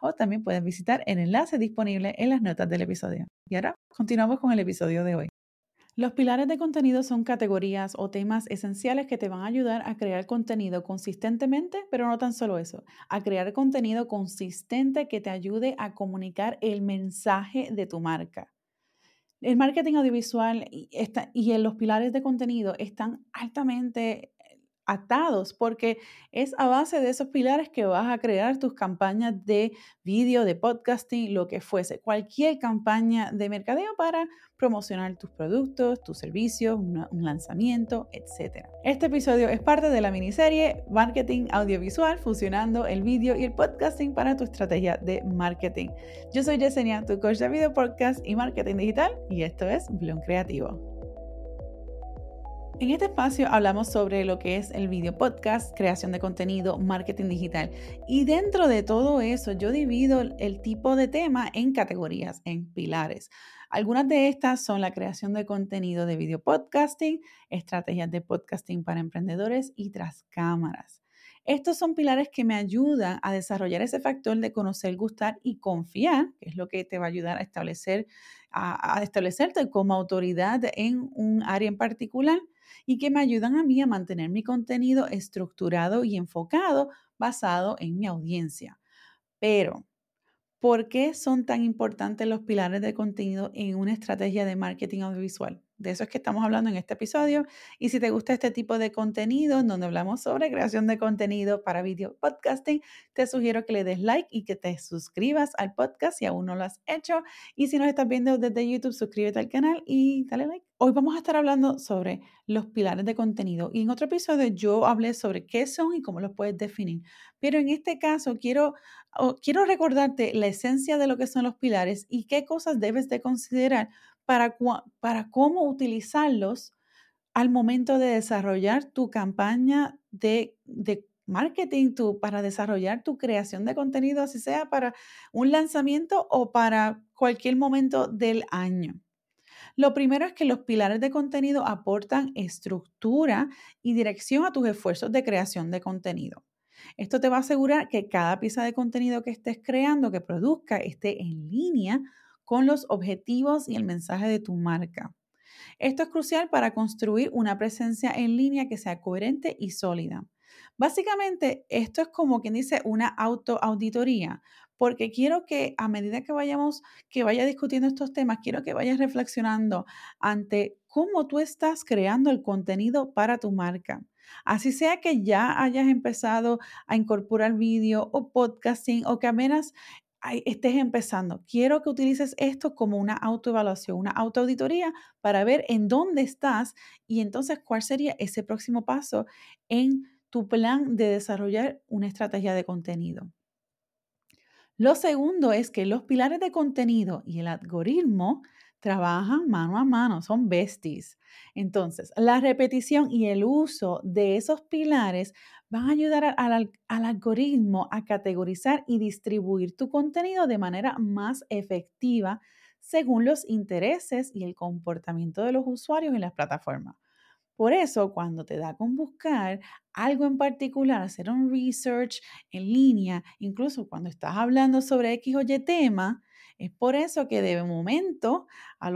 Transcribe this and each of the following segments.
o también puedes visitar el enlace disponible en las notas del episodio. Y ahora continuamos con el episodio de hoy. Los pilares de contenido son categorías o temas esenciales que te van a ayudar a crear contenido consistentemente, pero no tan solo eso, a crear contenido consistente que te ayude a comunicar el mensaje de tu marca. El marketing audiovisual y, y los pilares de contenido están altamente atados, porque es a base de esos pilares que vas a crear tus campañas de vídeo, de podcasting, lo que fuese, cualquier campaña de mercadeo para promocionar tus productos, tus servicios, un lanzamiento, etc. Este episodio es parte de la miniserie Marketing Audiovisual, fusionando el vídeo y el podcasting para tu estrategia de marketing. Yo soy Yesenia, tu coach de video podcast y marketing digital, y esto es Bloom Creativo. En este espacio hablamos sobre lo que es el video podcast, creación de contenido, marketing digital. Y dentro de todo eso, yo divido el tipo de tema en categorías, en pilares. Algunas de estas son la creación de contenido de video podcasting, estrategias de podcasting para emprendedores y tras cámaras. Estos son pilares que me ayudan a desarrollar ese factor de conocer, gustar y confiar, que es lo que te va a ayudar a establecer, a, a establecerte como autoridad en un área en particular y que me ayudan a mí a mantener mi contenido estructurado y enfocado basado en mi audiencia. Pero, ¿por qué son tan importantes los pilares de contenido en una estrategia de marketing audiovisual? De eso es que estamos hablando en este episodio. Y si te gusta este tipo de contenido, en donde hablamos sobre creación de contenido para video podcasting, te sugiero que le des like y que te suscribas al podcast si aún no lo has hecho. Y si nos estás viendo desde YouTube, suscríbete al canal y dale like. Hoy vamos a estar hablando sobre los pilares de contenido. Y en otro episodio yo hablé sobre qué son y cómo los puedes definir. Pero en este caso quiero, quiero recordarte la esencia de lo que son los pilares y qué cosas debes de considerar para, para cómo utilizarlos al momento de desarrollar tu campaña de, de marketing, tu, para desarrollar tu creación de contenido, así sea para un lanzamiento o para cualquier momento del año. Lo primero es que los pilares de contenido aportan estructura y dirección a tus esfuerzos de creación de contenido. Esto te va a asegurar que cada pieza de contenido que estés creando, que produzca, esté en línea con los objetivos y el mensaje de tu marca. Esto es crucial para construir una presencia en línea que sea coherente y sólida. Básicamente, esto es como quien dice una autoauditoría, porque quiero que a medida que vayamos, que vaya discutiendo estos temas, quiero que vayas reflexionando ante cómo tú estás creando el contenido para tu marca. Así sea que ya hayas empezado a incorporar vídeo o podcasting o que apenas estés empezando. Quiero que utilices esto como una autoevaluación, una autoauditoría para ver en dónde estás y entonces cuál sería ese próximo paso en tu plan de desarrollar una estrategia de contenido. Lo segundo es que los pilares de contenido y el algoritmo trabajan mano a mano, son besties. Entonces, la repetición y el uso de esos pilares van a ayudar al, algoritmo a categorizar y distribuir tu contenido de manera más efectiva según los intereses y el comportamiento de los usuarios en las plataformas. Por eso, cuando te da con buscar algo en particular, hacer un research en línea, incluso cuando estás hablando sobre X o Y tema, es por eso que de momento, a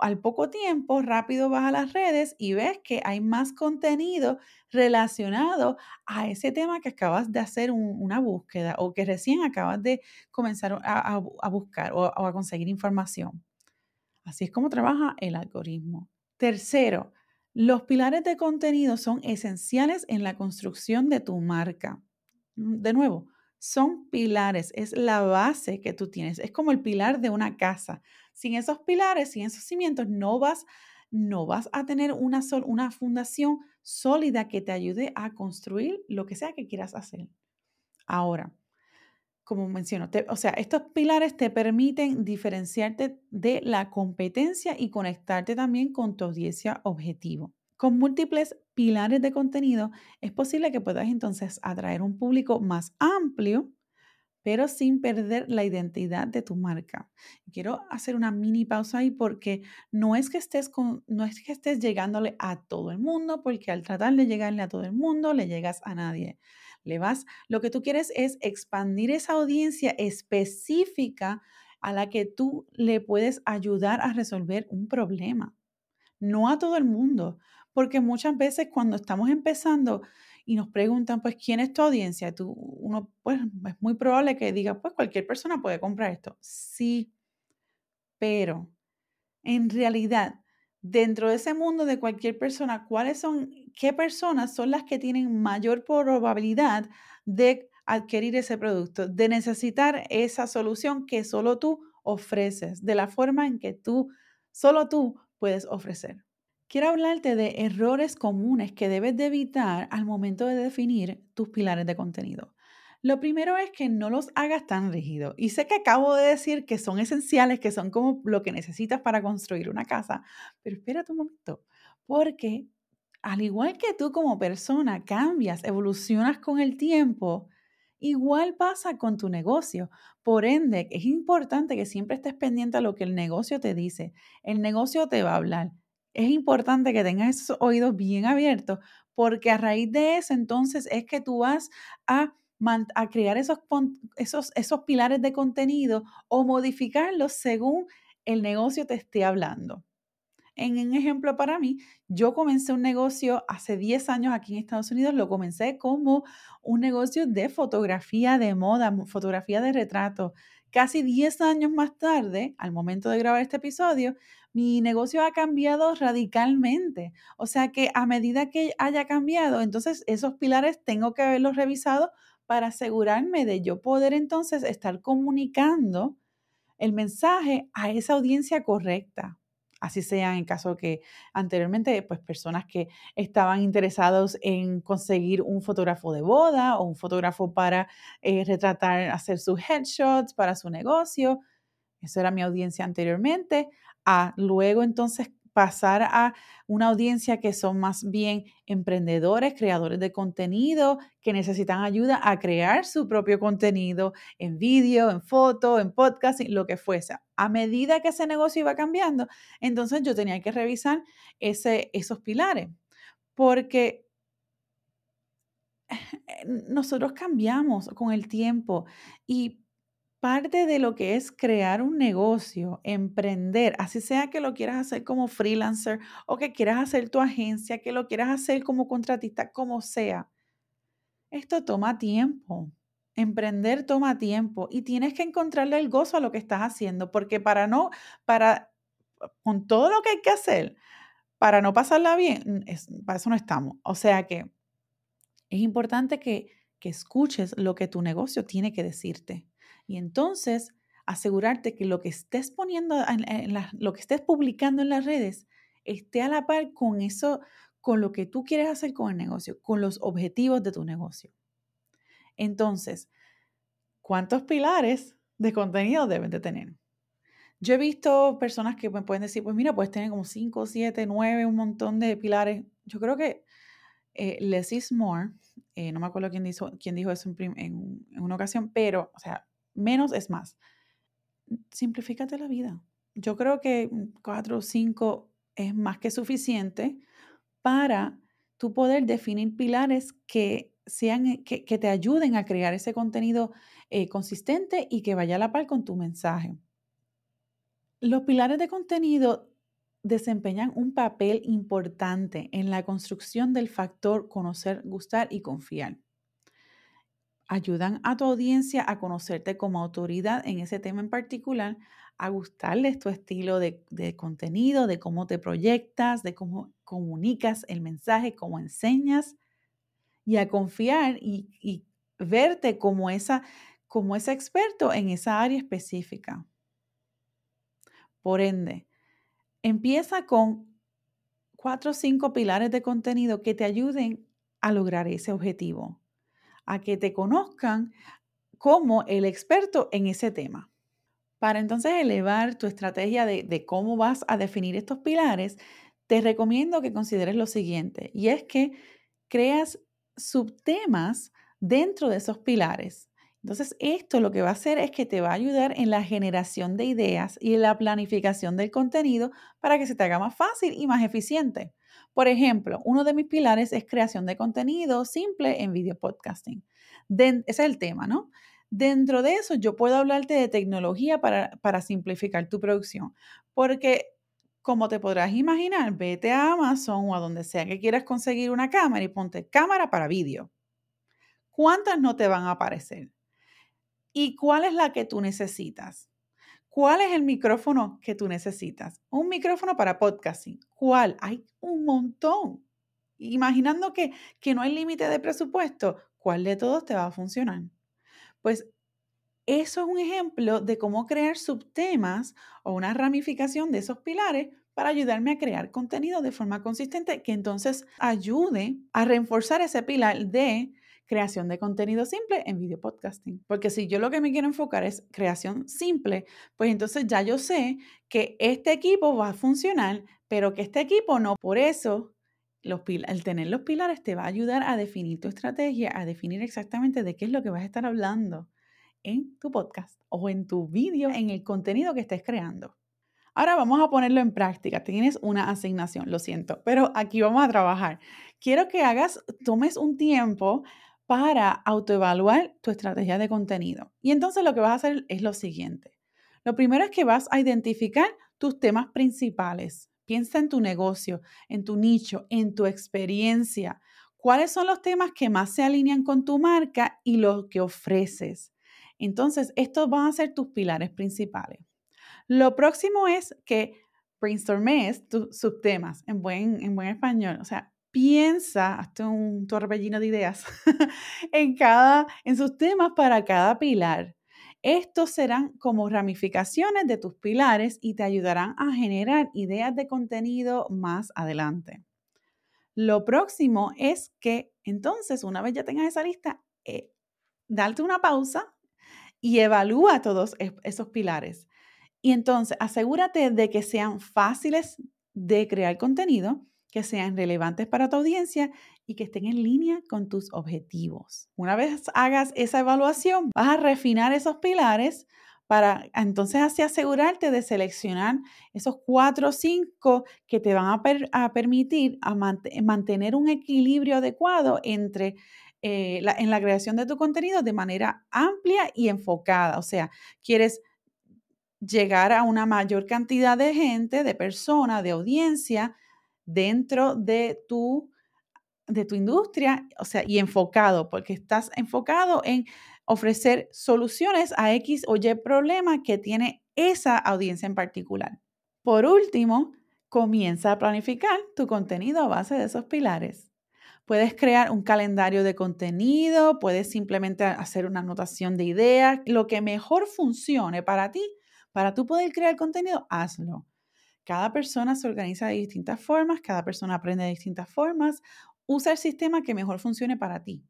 al poco tiempo, rápido vas a las redes y ves que hay más contenido relacionado a ese tema que acabas de hacer una búsqueda o que recién acabas de comenzar a, buscar o, o a conseguir información. Así es como trabaja el algoritmo. Tercero, los pilares de contenido son esenciales en la construcción de tu marca. Mm, de nuevo, son pilares, es la base que tú tienes, es como el pilar de una casa. Sin esos pilares, sin esos cimientos, no vas, no vas a tener una, una fundación sólida que te ayude a construir lo que sea que quieras hacer. Ahora, como menciono, o sea, estos pilares te permiten diferenciarte de la competencia y conectarte también con tu audiencia objetivo. Con múltiples pilares de contenido es posible que puedas entonces atraer un público más amplio pero sin perder la identidad de tu marca. Quiero hacer una mini pausa ahí porque no es que estés con, no es que estés llegándole a todo el mundo, porque al tratar de llegarle a todo el mundo le llegas a nadie. Le vas, lo que tú quieres es expandir esa audiencia específica a la que tú le puedes ayudar a resolver un problema. No a todo el mundo, porque muchas veces cuando estamos empezando y nos preguntan, pues, ¿quién es tu audiencia? Tú, uno, pues, es muy probable que diga, pues, cualquier persona puede comprar esto. Sí, pero en realidad, dentro de ese mundo de cualquier persona, ¿cuáles son, qué personas son las que tienen mayor probabilidad de adquirir ese producto, de necesitar esa solución que solo tú ofreces, de la forma en que tú, solo tú puedes ofrecer? Quiero hablarte de errores comunes que debes de evitar al momento de definir tus pilares de contenido. Lo primero es que no los hagas tan rígidos. Y sé que acabo de decir que son esenciales, que son como lo que necesitas para construir una casa, pero espérate un momento, porque al igual que tú como persona cambias, evolucionas con el tiempo, igual pasa con tu negocio. Por ende, es importante que siempre estés pendiente a lo que el negocio te dice. El negocio te va a hablar es importante que tengas esos oídos bien abiertos porque a raíz de eso entonces es que tú vas a, a crear esos, esos, esos pilares de contenido o modificarlos según el negocio te esté hablando. En un ejemplo para mí, yo comencé un negocio hace 10 años aquí en Estados Unidos, lo comencé como un negocio de fotografía de moda, fotografía de retrato. Casi 10 años más tarde, al momento de grabar este episodio, mi negocio ha cambiado radicalmente. O sea que a medida que haya cambiado, entonces esos pilares tengo que haberlos revisado para asegurarme de yo poder entonces estar comunicando el mensaje a esa audiencia correcta. Así sea en caso que anteriormente, pues personas que estaban interesados en conseguir un fotógrafo de boda o un fotógrafo para eh, retratar, hacer sus headshots para su negocio. Eso era mi audiencia anteriormente a luego entonces pasar a una audiencia que son más bien emprendedores, creadores de contenido, que necesitan ayuda a crear su propio contenido en vídeo, en foto, en podcast, lo que fuese. A medida que ese negocio iba cambiando, entonces yo tenía que revisar ese, esos pilares, porque nosotros cambiamos con el tiempo y parte de lo que es crear un negocio, emprender, así sea que lo quieras hacer como freelancer o que quieras hacer tu agencia, que lo quieras hacer como contratista, como sea. Esto toma tiempo. Emprender toma tiempo y tienes que encontrarle el gozo a lo que estás haciendo, porque para no, para, con todo lo que hay que hacer, para no pasarla bien, para eso no estamos. O sea que es importante que, que escuches lo que tu negocio tiene que decirte. Y entonces asegurarte que lo que estés poniendo, en, lo que estés publicando en las redes esté a la par con eso, con lo que tú quieres hacer con el negocio, con los objetivos de tu negocio. Entonces, ¿cuántos pilares de contenido deben de tener? Yo he visto personas que me pueden decir, pues mira, puedes tener como 5, 7, 9, un montón de pilares. Yo creo que eh, less is more. Eh, no me acuerdo quién, dijo, quién dijo eso en, en, una ocasión, pero, o sea, menos es más. Simplifícate la vida. Yo creo que cuatro o cinco es más que suficiente para tú poder definir pilares que sean eh, que, te ayuden a crear ese contenido eh, consistente y que vaya a la par con tu mensaje. Los pilares de contenido desempeñan un papel importante en la construcción del factor conocer, gustar y confiar ayudan a tu audiencia a conocerte como autoridad en ese tema en particular, a gustarles tu estilo de, contenido, de cómo te proyectas, de cómo comunicas el mensaje, cómo enseñas y a confiar y, verte como, esa, como ese experto en esa área específica. Por ende, empieza con cuatro o cinco pilares de contenido que te ayuden a lograr ese objetivo a que te conozcan como el experto en ese tema. Para entonces elevar tu estrategia de, cómo vas a definir estos pilares, te recomiendo que consideres lo siguiente, y es que creas subtemas dentro de esos pilares. Entonces, esto lo que va a hacer es que te va a ayudar en la generación de ideas y en la planificación del contenido para que se te haga más fácil y más eficiente. Por ejemplo, uno de mis pilares es creación de contenido simple en video podcasting. ese es el tema, ¿no? Dentro de eso, yo puedo hablarte de tecnología para, para simplificar tu producción, porque como te podrás imaginar, vete a Amazon o a donde sea que quieras conseguir una cámara y ponte cámara para vídeo. ¿Cuántas no te van a aparecer? ¿Y cuál es la que tú necesitas? ¿Cuál es el micrófono que tú necesitas? Un micrófono para podcasting. ¿Cuál? Hay un montón. Imaginando que, que no hay límite de presupuesto, ¿cuál de todos te va a funcionar? Pues eso es un ejemplo de cómo crear subtemas o una ramificación de esos pilares para ayudarme a crear contenido de forma consistente que entonces ayude a reforzar ese pilar de creación de contenido simple en video podcasting. Porque si yo lo que me quiero enfocar es creación simple, pues entonces ya yo sé que este equipo va a funcionar, pero que este equipo no. Por eso, los el tener los pilares te va a ayudar a definir tu estrategia, a definir exactamente de qué es lo que vas a estar hablando en tu podcast o en tu vídeo, en el contenido que estés creando. Ahora vamos a ponerlo en práctica. Tienes una asignación, lo siento, pero aquí vamos a trabajar. Quiero que hagas, tomes un tiempo para autoevaluar tu estrategia de contenido. Y entonces lo que vas a hacer es lo siguiente. Lo primero es que vas a identificar tus temas principales. Piensa en tu negocio, en tu nicho, en tu experiencia. ¿Cuáles son los temas que más se alinean con tu marca y lo que ofreces? Entonces, estos van a ser tus pilares principales. Lo próximo es que brainstormes tus subtemas en buen, en buen español. O sea, piensa, hazte un torbellino de ideas en, cada, en sus temas para cada pilar. Estos serán como ramificaciones de tus pilares y te ayudarán a generar ideas de contenido más adelante. Lo próximo es que entonces, una vez ya tengas esa lista, eh, una pausa y evalúa todos esos pilares. Y entonces asegúrate de que sean fáciles de crear contenido, que sean relevantes para tu audiencia y que estén en línea con tus objetivos. Una vez hagas esa evaluación, vas a refinar esos pilares para entonces así asegurarte de seleccionar esos cuatro o cinco que te van a, permitir a mantener un equilibrio adecuado entre eh, en la creación de tu contenido de manera amplia y enfocada. O sea, quieres llegar a una mayor cantidad de gente, de personas, de audiencia dentro de tu, de tu industria, o sea, y enfocado, porque estás enfocado en ofrecer soluciones a X o Y problema que tiene esa audiencia en particular. Por último, comienza a planificar tu contenido a base de esos pilares. Puedes crear un calendario de contenido, puedes simplemente hacer una anotación de ideas, lo que mejor funcione para ti, para tú poder crear contenido, hazlo. Cada persona se organiza de distintas formas, cada persona aprende de distintas formas. Usa el sistema que mejor funcione para ti.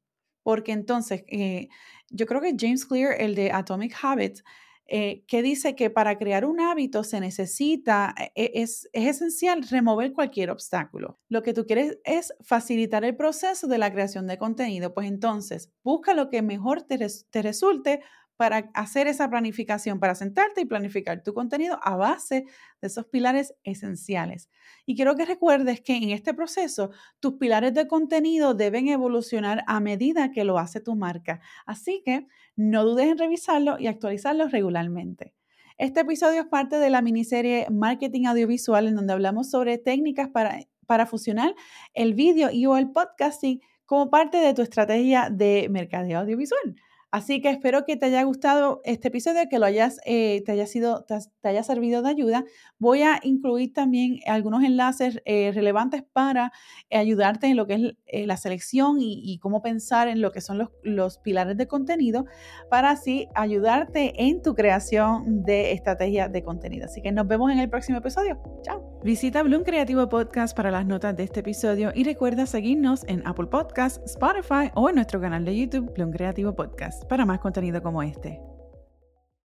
Porque entonces, eh, yo creo que James Clear, el de Atomic Habits, eh, que dice que para crear un hábito se necesita, e, es, es, esencial remover cualquier obstáculo. Lo que tú quieres es facilitar el proceso de la creación de contenido, pues entonces busca lo que mejor te resulte para hacer esa planificación, para sentarte y planificar tu contenido a base de esos pilares esenciales. Y quiero que recuerdes que en este proceso tus pilares de contenido deben evolucionar a medida que lo hace tu marca. Así que no dudes en revisarlo y actualizarlo regularmente. Este episodio es parte de la miniserie Marketing Audiovisual en donde hablamos sobre técnicas para, para fusionar el vídeo y o el podcasting como parte de tu estrategia de mercadeo audiovisual. Así que espero que te haya gustado este episodio, que lo hayas, eh, te, haya sido, te, haya servido de ayuda. Voy a incluir también algunos enlaces eh, relevantes para ayudarte en lo que es eh, la selección y, cómo pensar en lo que son los, los pilares de contenido para así ayudarte en tu creación de estrategia de contenido. Así que nos vemos en el próximo episodio. Chao. Visita Bloom Creativo Podcast para las notas de este episodio y recuerda seguirnos en Apple Podcasts, Spotify o en nuestro canal de YouTube Bloom Creativo Podcast para más contenido como este.